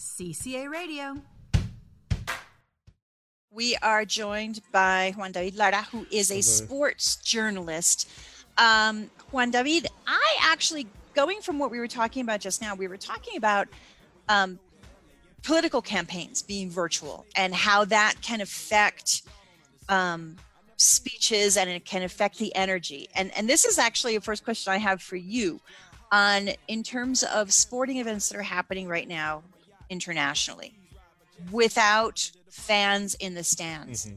CCA Radio. We are joined by Juan David Lara, who is a sports journalist. Um, Juan David, I actually, going from what we were talking about just now, we were talking about um, political campaigns being virtual and how that can affect um, speeches and it can affect the energy. And and this is actually a first question I have for you on in terms of sporting events that are happening right now internationally without fans in the stands. Mm-hmm.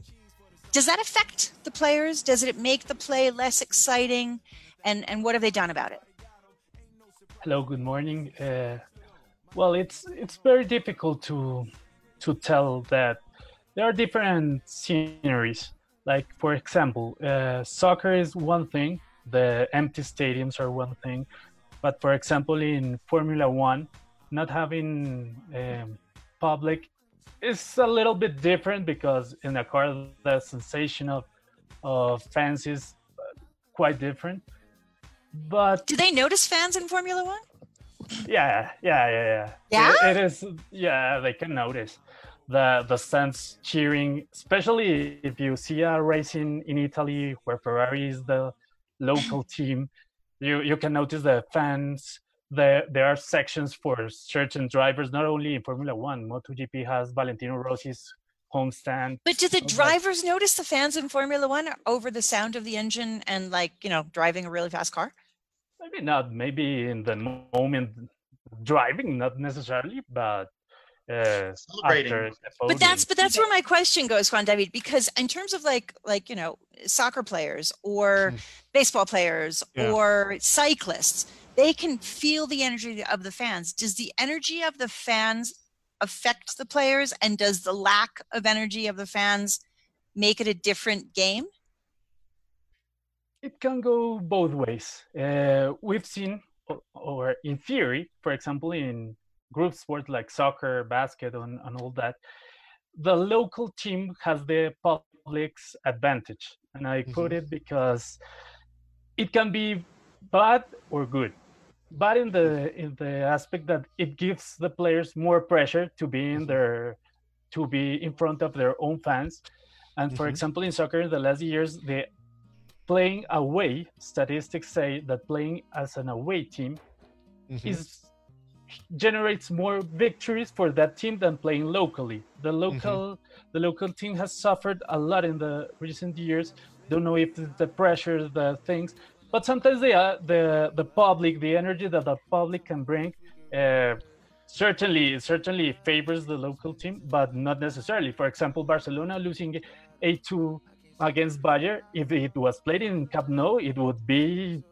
Does that affect the players? Does it make the play less exciting? And and what have they done about it? Hello, good morning. Uh, well, it's it's very difficult to to tell that there are different sceneries. Like for example, uh, soccer is one thing. The empty stadiums are one thing, but for example, in Formula One, not having um, public is a little bit different because in a car the sensation of of fans is quite different. But do they notice fans in Formula One? Yeah, yeah, yeah, yeah. Yeah, it, it is. Yeah, they can notice the the fans cheering, especially if you see a racing in Italy where Ferrari is the local team. You you can notice the fans. There there are sections for certain drivers, not only in Formula One. MotoGP has Valentino Rossi's home stand. But do the drivers notice the fans in Formula One over the sound of the engine and like you know driving a really fast car? maybe not maybe in the moment driving not necessarily but uh, but that's but that's where my question goes juan david because in terms of like like you know soccer players or hmm. baseball players yeah. or cyclists they can feel the energy of the fans does the energy of the fans affect the players and does the lack of energy of the fans make it a different game it can go both ways. Uh, we've seen, or, or, in theory, for example, in group sports like soccer, basket, and, and all that, the local team has the public's advantage. And I mm-hmm. put it because it can be bad or good. But in the in the aspect that it gives the players more pressure to be in mm-hmm. their to be in front of their own fans. And for mm-hmm. example, in soccer, in the last years, the playing away, statistics say that playing as an away team mm-hmm. is generates more victories for that team than playing locally. The local mm-hmm. the local team has suffered a lot in the recent years. Don't know if the pressure, the things, but sometimes the uh, the the public, the energy that the public can bring, uh, certainly certainly favors the local team, but not necessarily. For example, Barcelona losing a two against Bayern, if it was played in Camp Nou, it would be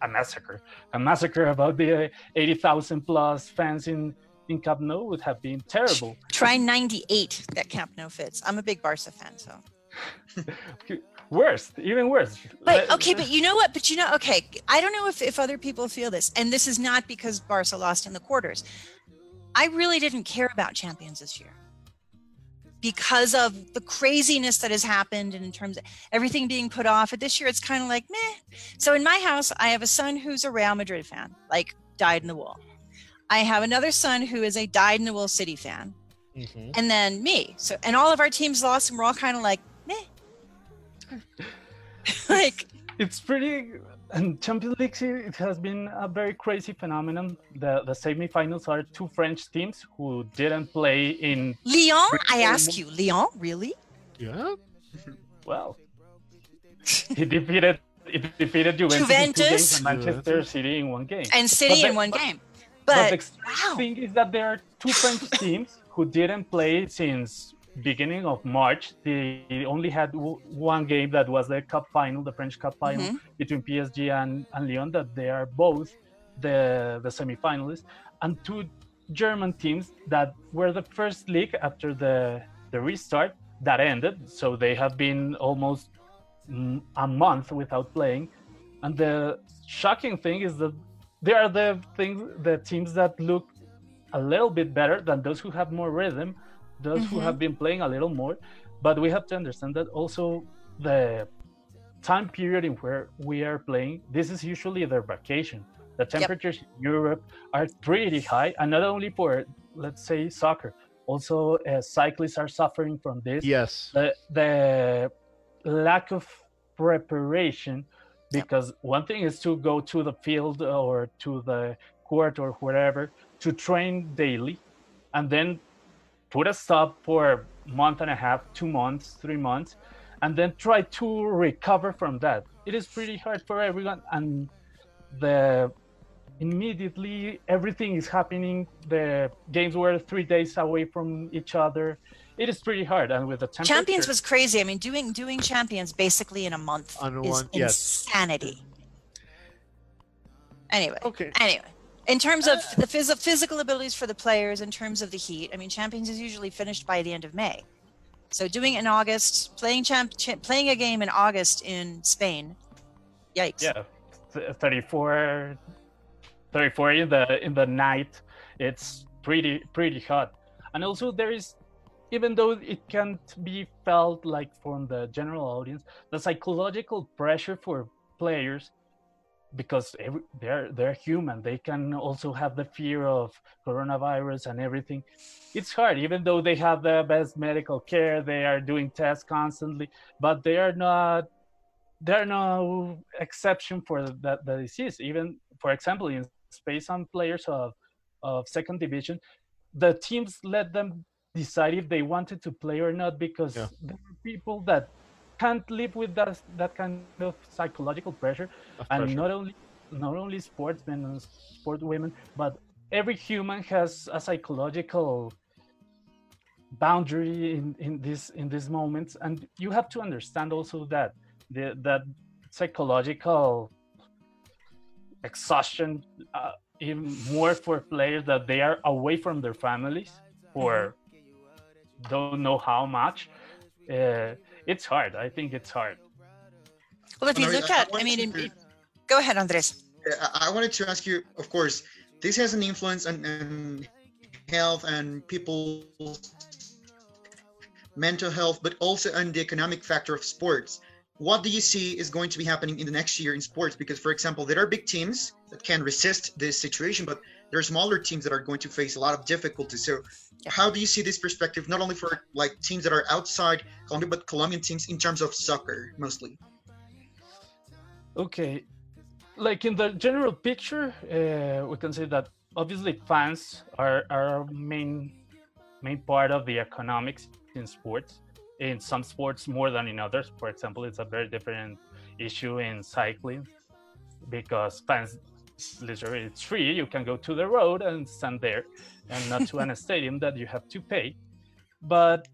a massacre. A massacre about the 80,000 plus fans in, in Camp Nou would have been terrible. Try 98 that Camp Nou fits. I'm a big Barca fan, so. worse, even worse. But okay, but you know what? But you know, okay, I don't know if, if other people feel this, and this is not because Barca lost in the quarters. I really didn't care about champions this year because of the craziness that has happened and in terms of everything being put off. But this year it's kind of like meh. So in my house, I have a son who's a Real Madrid fan, like dyed in the wool. I have another son who is a dyed in the wool City fan. Mm-hmm. And then me. So and all of our teams lost and we're all kind of like, meh. like it's pretty and Champions League it has been a very crazy phenomenon. The the semifinals are two French teams who didn't play in Lyon. I ask you, Lyon, really? Yeah. Well, he defeated it defeated Juventus, Juventus. and Manchester City in one game, and City in one game. But, but the wow. thing is that there are two French teams who didn't play since beginning of March, they only had w- one game that was the cup final, the French cup final mm-hmm. between PSG and, and Lyon, that they are both the, the semifinalists, and two German teams that were the first league after the, the restart that ended. So they have been almost a month without playing. And the shocking thing is that they are the things, the teams that look a little bit better than those who have more rhythm those mm-hmm. who have been playing a little more. But we have to understand that also the time period in where we are playing, this is usually their vacation. The temperatures yep. in Europe are pretty high, and not only for let's say soccer. Also, uh, cyclists are suffering from this. Yes. The, the lack of preparation, because one thing is to go to the field or to the court or wherever to train daily, and then put a stop for a month and a half, two months, three months, and then try to recover from that. It is pretty hard for everyone, and the immediately everything is happening. The games were three days away from each other. It is pretty hard, and with the temperature, Champions was crazy. I mean, doing doing champions basically in a month On is one- yes. insanity. Anyway, Okay. anyway, in terms of the phys- physical abilities for the players, in terms of the heat, I mean, champions is usually finished by the end of May. So doing it in August, playing champ, cha- playing a game in August in Spain, yikes. yeah, th- 34, 34 in the in the night. It's pretty pretty hot, and also there is, even though it can't be felt like from the general audience, the psychological pressure for players because every, they're they're human. They can also have the fear of coronavirus and everything. It's hard even though they have the best medical care they are doing tests constantly but they are not there are no exception for that the disease. Even for example in Spain some players of of second division the teams let them decide if they wanted to play or not because Yeah. there are people that can't live with that that kind of psychological pressure. Of and pressure. not only not only sportsmen and sport women but every human has a psychological boundary in, in this in these moments and you have to understand also that the that psychological exhaustion uh, even more for players that they are away from their families or don't know how much uh, it's hard i think it's hard Well, if you look at, I mean, to- go ahead, Andres. I- I wanted to ask you, of course, this has an influence on, on health and people's mental health, but also on the economic factor of sports. What do you see is going to be happening in the next year in sports? Because, for example, there are big teams that can resist this situation, but there are smaller teams that are going to face a lot of difficulties. So, Yeah. how do you see this perspective, not only for like teams that are outside Colombia, but Colombian teams in terms of soccer mostly? Okay, like in the general picture, uh, we can say that obviously fans are are main main part of the economics in sports. In some sports more than in others. For example, it's a very different issue in cycling because fans literally it's free. You can go to the road and stand there, and not to an stadium that you have to pay. But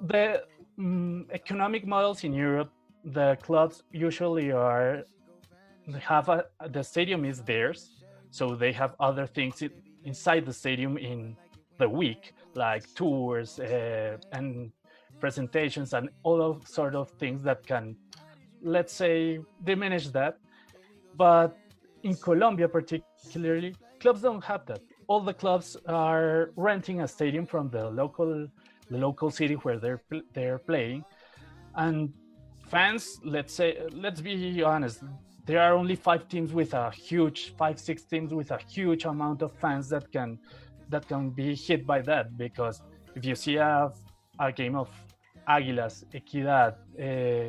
the mm, economic models in Europe the clubs usually are they have a the stadium is theirs so they have other things in, inside the stadium in the week like tours uh, and presentations and all of sort of things that can let's say diminish that but in colombia particularly clubs don't have that. All the clubs are renting a stadium from the local the local city where they're they're playing. And fans let's say let's be honest there are only five teams with a huge five six teams with a huge amount of fans that can that can be hit by that. Because if you see a, a game of aguilas equidad uh,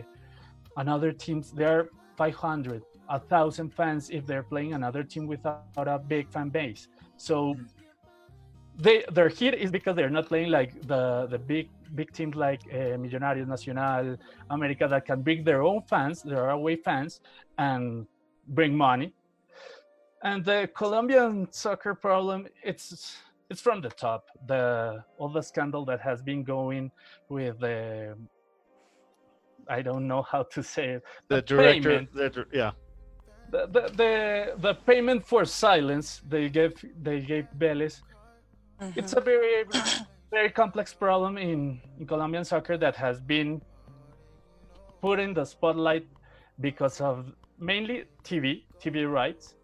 another teams there are 500 a thousand fans if they're playing another team without a big fan base so they their hit is because they're not playing like the the big big teams like uh, Millonarios Nacional, America that can bring their own fans, their away fans, and bring money. And the Colombian soccer problem, it's it's from the top. The all the scandal that has been going with the I don't know how to say it. the director, the, yeah, The, the the the payment for silence they gave they gave Vélez mm-hmm. it's a very very complex problem in, in Colombian soccer that has been put in the spotlight because of mainly TV TV rights.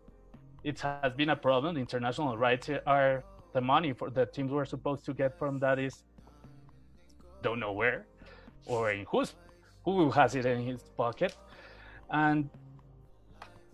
It has been a problem. International rights are the money for the teams were supposed to get from that is don't know where or in whose who has it in his pocket. And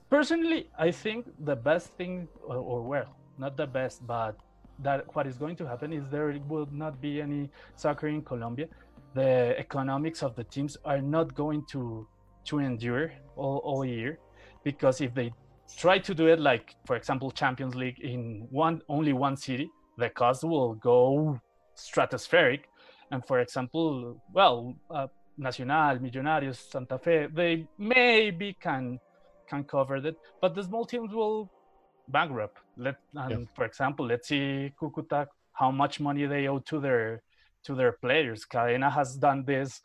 personally, I think the best thing, or, or well, not the best, but that what is going to happen is there will not be any soccer in Colombia. The economics of the teams are not going to to endure all, all year because if they try to do it like for example Champions League in one only one city, the cost will go stratospheric. And for example, well, uh, Nacional, Millonarios, Santa Fe, they maybe can can cover that, but the small teams will bankrupt. Let and yeah. for example, let's see Cucuta how much money they owe to their to their players. Cadena has done this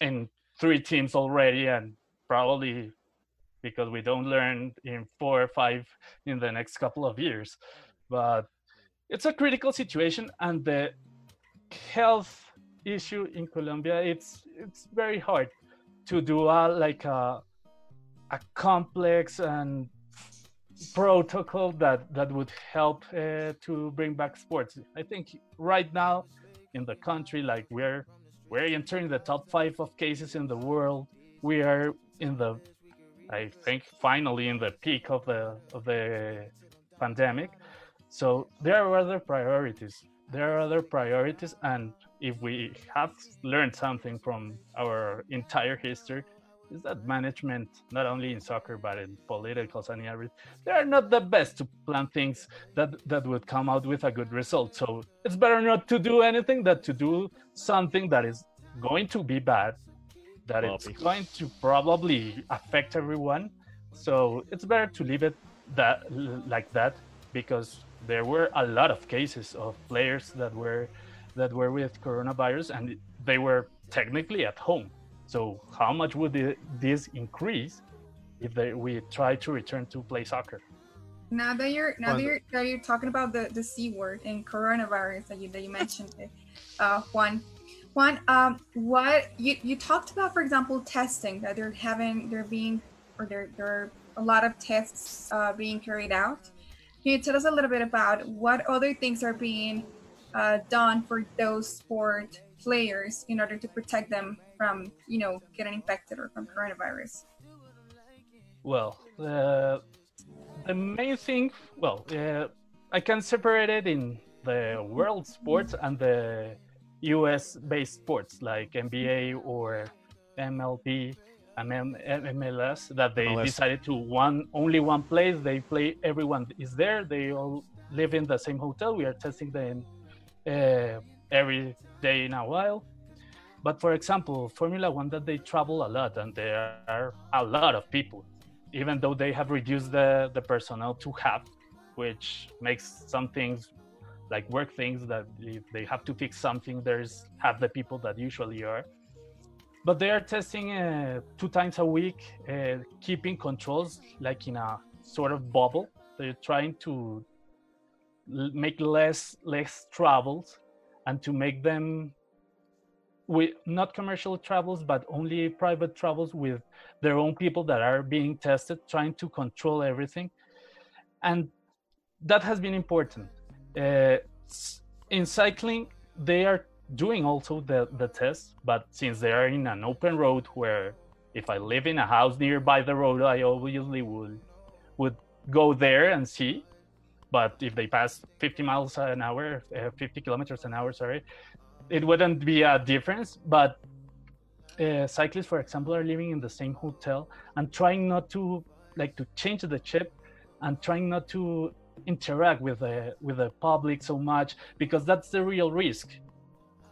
in three teams already, and probably because we don't learn in four or five in the next couple of years. But it's a critical situation, and the health issue in Colombia, it's it's very hard to do a like a a complex and protocol that that would help uh, to bring back sports. I think right now in the country, like we're we're entering the top five of cases in the world. We are in the, I think, finally in the peak of the of the pandemic. So there are other priorities. There are other priorities, and if we have learned something from our entire history, is that management, not only in soccer but in politicals and everything, they are not the best to plan things that that would come out with a good result. So it's better not to do anything than to do something that is going to be bad, that Bobby. it's going to probably affect everyone. So it's better to leave it that like that because there were a lot of cases of players that were that were with coronavirus and they were technically at home. So how much would it, this increase if they, we try to return to play soccer? Now that you're now that you're, that you're talking about the, the c word and coronavirus that you that you mentioned, uh, Juan, Juan, um, what you you talked about, for example, testing that they're having, they're being, or there there are a lot of tests uh, being carried out. Can you tell us a little bit about what other things are being uh, done for those sport players in order to protect them from, you know, getting infected or from coronavirus? Well, uh, the main thing, well, uh, I can separate it in the world sports and the US based sports like NBA or MLB and MLS that they MLS. decided to one only one place they play everyone is there they all live in the same hotel we are testing them uh, every day in a while. But for example, Formula One, that they travel a lot and there are a lot of people, even though they have reduced the, the personnel to half, which makes some things like work things that if they have to fix something, there's half the people that usually are. But they are testing uh, two times a week, uh, keeping controls like in a sort of bubble. They're trying to make less less travels and to make them with not commercial travels but only private travels with their own people that are being tested trying to control everything. And that has been important. Uh, in cycling they are doing also the, the tests but since they are in an open road where if i live in a house nearby the road i obviously would would go there and see. But if they pass 50 miles an hour, uh, 50 kilometers an hour, sorry, it wouldn't be a difference. But uh, cyclists, for example, are living in the same hotel and trying not to like to change the chip and trying not to interact with the with the public so much because that's the real risk.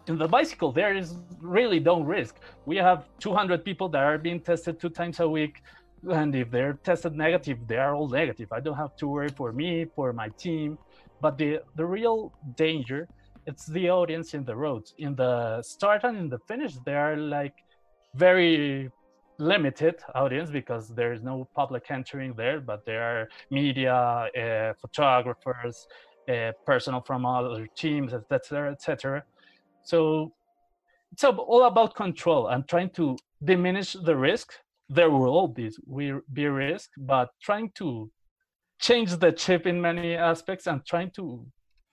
In the bicycle there is really no risk. We have 200 people that are being tested two times a week and if they're tested negative they are all negative. I don't have to worry for me for my team. But the the real danger it's the audience in the roads. In the start and in the finish they are like very limited audience because there is no public entering there but there are media uh, photographers uh, personnel from other teams etc etc so it's all about control and trying to diminish the risk. There will be be risk, but trying to change the chip in many aspects and trying to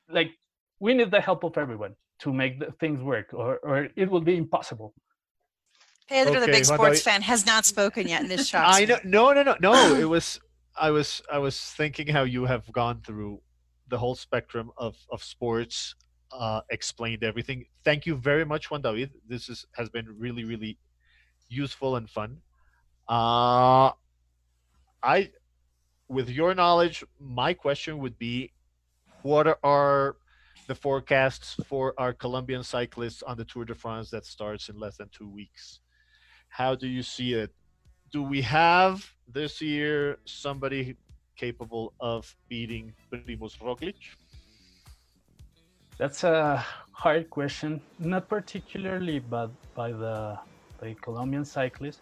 like we need the help of everyone to make the things work or, or it will be impossible pedro okay, the big sports fan has not spoken yet in this shot i know no no no no it was i was i was thinking how you have gone through the whole spectrum of of sports uh, explained everything. Thank you very much, Juan David. This is has been really really useful and fun. Uh, I, with your knowledge, my question would be, what are the forecasts for our Colombian cyclists on the Tour de France that starts in less than two weeks? How do you see it? Do we have this year somebody capable of beating Primoz Roglic? That's a hard question, not particularly but by the the Colombian cyclist.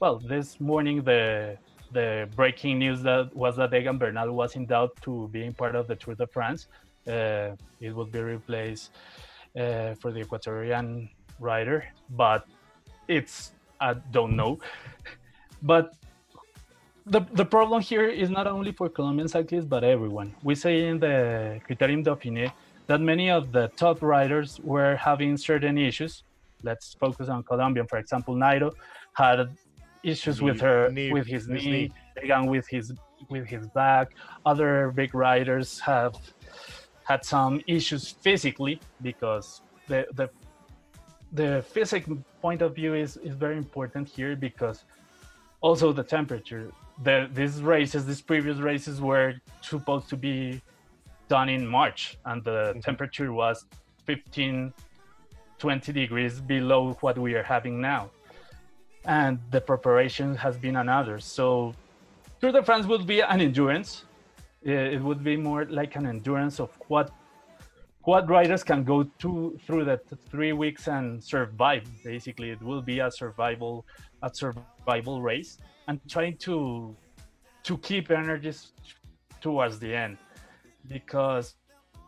Well, this morning the the breaking news that was that Egan Bernal was in doubt to being part of the Tour de France. Uh, it would be replaced uh, for the Ecuadorian rider, but it's I don't know. but the the problem here is not only for Colombian cyclists but everyone. We say in the Criterium Dauphiné that many of the top riders were having certain issues. Let's focus on Colombian, for example, Nairo had issues Knee- with her knee- with his his knee, knee. Egan with his with his back. Other big riders have had some issues physically because the the the physic point of view is is very important here because also the temperature. The these races these previous races were supposed to be done in march and the Mhm. temperature was 15 20 degrees below what we are having now. And the preparation has been another. So tour de france would be an endurance it it would be more like an endurance of what what riders can go to through the th- three weeks and survive. Basically it will be a survival a survival race and trying to to keep energies towards the end because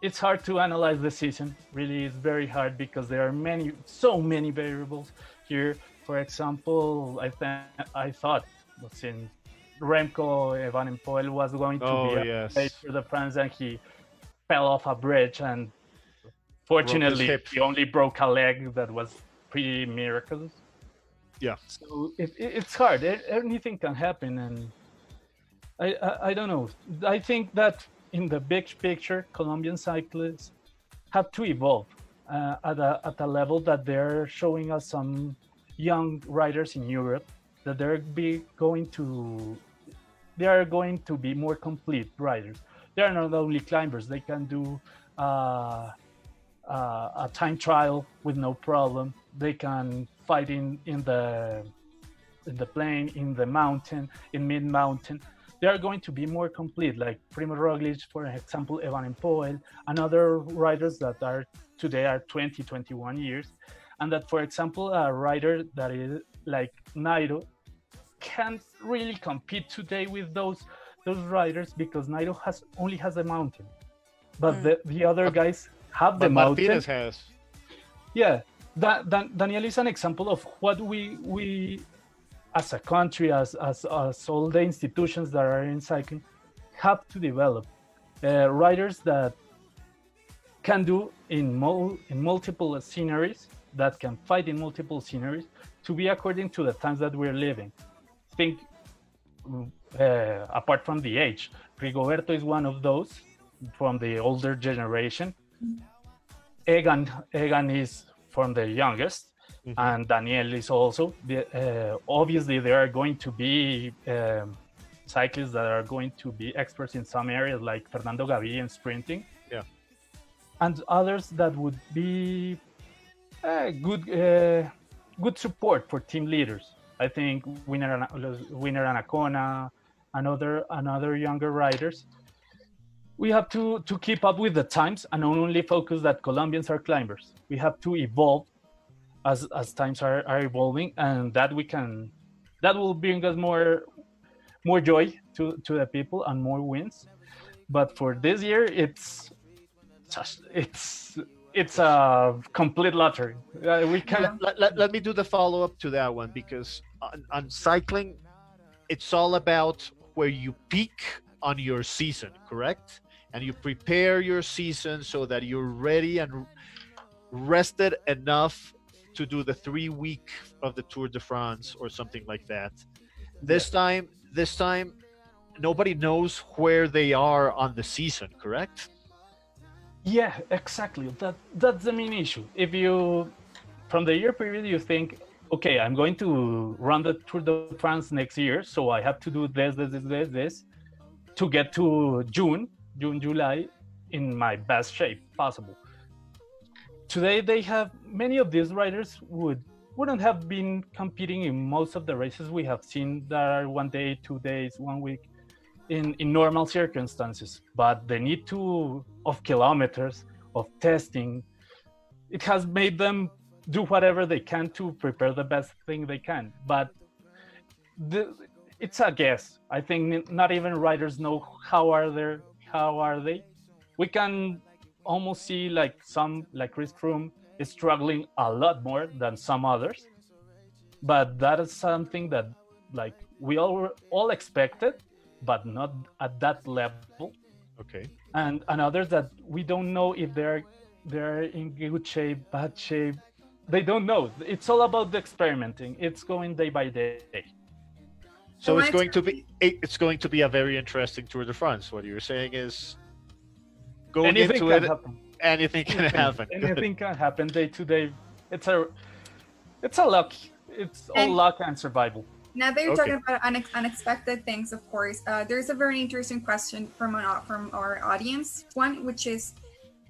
it's hard to analyze the season. Really it's very hard because there are many so many variables here. For example i th- i thought since remco evenepoel was going to Oh, be a yes. race for the france and he fell off a bridge and fortunately he only broke a leg that was pretty miraculous Yeah. so it, it, it's hard A- anything can happen and I, I i don't know i think that in the big picture colombian cyclists have to evolve uh, at, a, at a level that they're showing us some young riders in europe that they're be going to they are going to be more complete riders they are not only climbers they can do uh, uh, a time trial with no problem. They can fight in in the in the plain in the mountain in mid mountain they are going to be more complete like Primo Roglic for example Evenepoel and other riders that are today are 20 21 years. And that for example a rider that is like Nairo can't really compete today with those those riders because Nairo has only has a mountain. But Mm. the, the other guys have the But mountain. Martinez has. yeah. Da- Dan- daniel is an example of what we we as a country as as, as all the institutions that are in cycling have to develop. Uh, riders that can do in mul- in multiple sceneries that can fight in multiple sceneries to be according to the times that we're living. Think uh, apart from the age rigoberto is one of those from the older generation Egan Egan is from the youngest, Mhm. and Daniel is also. The, uh, obviously, there are going to be um, cyclists that are going to be experts in some areas, like Fernando Gaviria in sprinting. Yeah. And others that would be uh, good uh, good support for team leaders. I think Winner Winner Anacona and other and other younger riders we have to to keep up with the times and only focus that Colombians are climbers. We have to evolve as as times are, are evolving, and that we can that will bring us more more joy to to the people and more wins. But for this year, it's it's it's a complete lottery. Uh, we can let, let, let me do the follow up to that one because on, on cycling, it's all about where you peak on your season, correct? And you prepare your season so that you're ready and rested enough to do the three week of the Tour de France or something like that. This time, this time, nobody knows where they are on the season, correct? Yeah, exactly. That that's the main issue. If you from the year period you think, okay, I'm going to run the Tour de France next year, so I have to do this, this, this, this, this to get to June, June, July in my best shape possible. Today they have many of these riders would wouldn't have been competing in most of the races we have seen that are one day, two days, one week in, in normal circumstances. But the need to of kilometers of testing, it has made them do whatever they can to prepare the best thing they can. But the, it's a guess. I think not even riders know how are they. How are they? We can almost see like some like Chris Froome is struggling a lot more than some others, but that is something that like we all all expected, but not at that level. Okay. And and others that we don't know if they're they're in good shape, bad shape. They don't know. It's all about the experimenting. It's going day by day. So Well, it's I going to be it's going to be a very interesting Tour de France. What you're saying is going Anything into can it, happen. anything can happen. Good. Anything can happen day to day. It's a it's a luck. It's all And- luck and survival. Now that you're Okay. talking about unex- unexpected things, of course, uh, there's a very interesting question from an, au- from our audience. One, which is,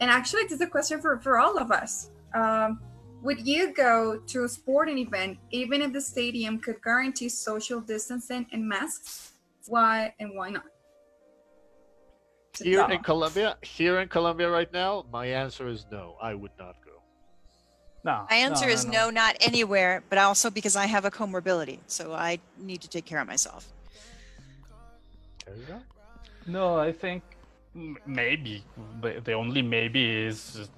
and actually, this is a question for, for all of us. Um, would you go to a sporting event even if the stadium could guarantee social distancing and masks? Why and why not? So Here tell- in Colombia, here in Colombia right now, my answer is no. I would not go. No. My answer no, is no, not anywhere, but also because I have a comorbidity, so I need to take care of myself. There you go. No, I think maybe the, the only maybe is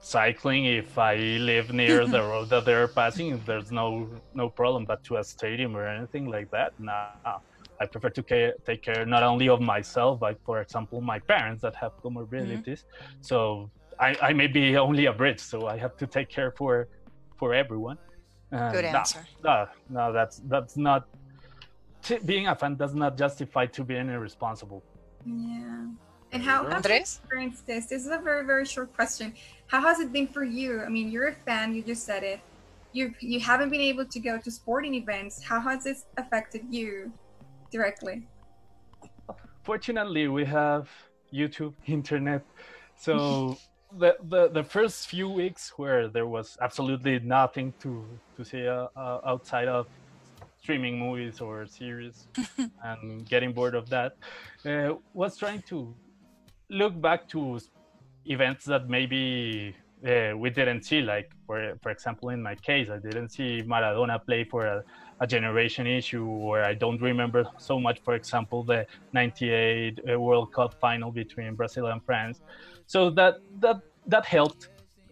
cycling. If I live near the road that they're passing, there's no no problem. But to a stadium or anything like that, nah. I prefer to care, take care not only of myself, but for example, my parents that have comorbidities. Mm-hmm. So I, I may be only a bridge, so I have to take care for for everyone. And Good nah, answer. No, no, that's that's not. t- Being a fan does not justify to being irresponsible. Yeah. And how, how have you Andres? experienced this? This is a very, very short question. How has it been for you? I mean, you're a fan, you just said it. You you haven't been able to go to sporting events. How has this affected you directly? Fortunately, we have YouTube, internet, so the, the the first few weeks where there was absolutely nothing to to see uh, uh, outside of streaming movies or series and getting bored of that uh, was trying to look back to events that maybe uh, we didn't see like for for example in my case i didn't see maradona play for a, a generation issue or i don't remember so much for example the 98 uh, world cup final between brazil and france. So that that that helped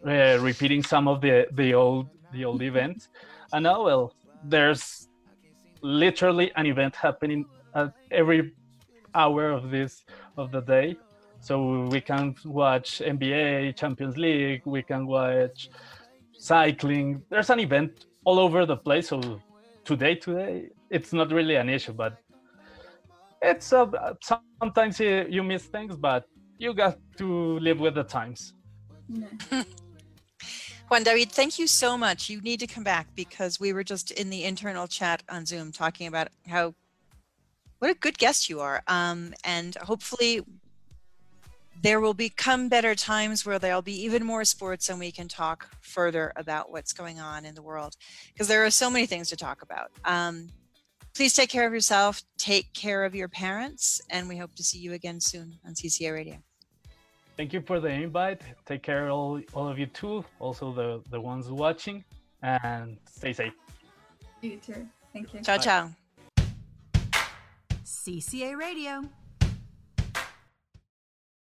uh, repeating some of the the old the old events. And now well there's literally an event happening at every hour of this of the day so we can watch nba champions league we can watch cycling there's an event all over the place so today today it's not really an issue but it's uh, sometimes you, miss things but you got to live with the times. Juan David, thank you so much. You need to come back because we were just in the internal chat on Zoom talking about how what a good guest you are. Um, and hopefully there will become better times where there'll be even more sports and we can talk further about what's going on in the world because there are so many things to talk about. Um, please take care of yourself, take care of your parents, and we hope to see you again soon on CCA Radio. thank you for the invite take care all, all of you too also the the ones watching and stay safe You too. Thank you. Ciao, ciao. CCA Radio.